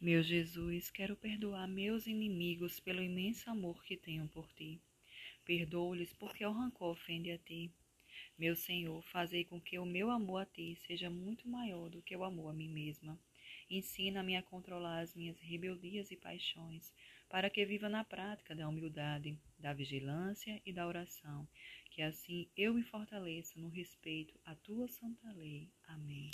Meu Jesus, quero perdoar meus inimigos pelo imenso amor que tenho por ti. Perdoo-lhes porque o rancor ofende a ti. Meu Senhor, fazei com que o meu amor a ti seja muito maior do que o amor a mim mesma. Ensina-me a controlar as minhas rebeldias e paixões, para que viva na prática da humildade, da vigilância e da oração, que assim eu me fortaleça no respeito à tua santa lei. Amém.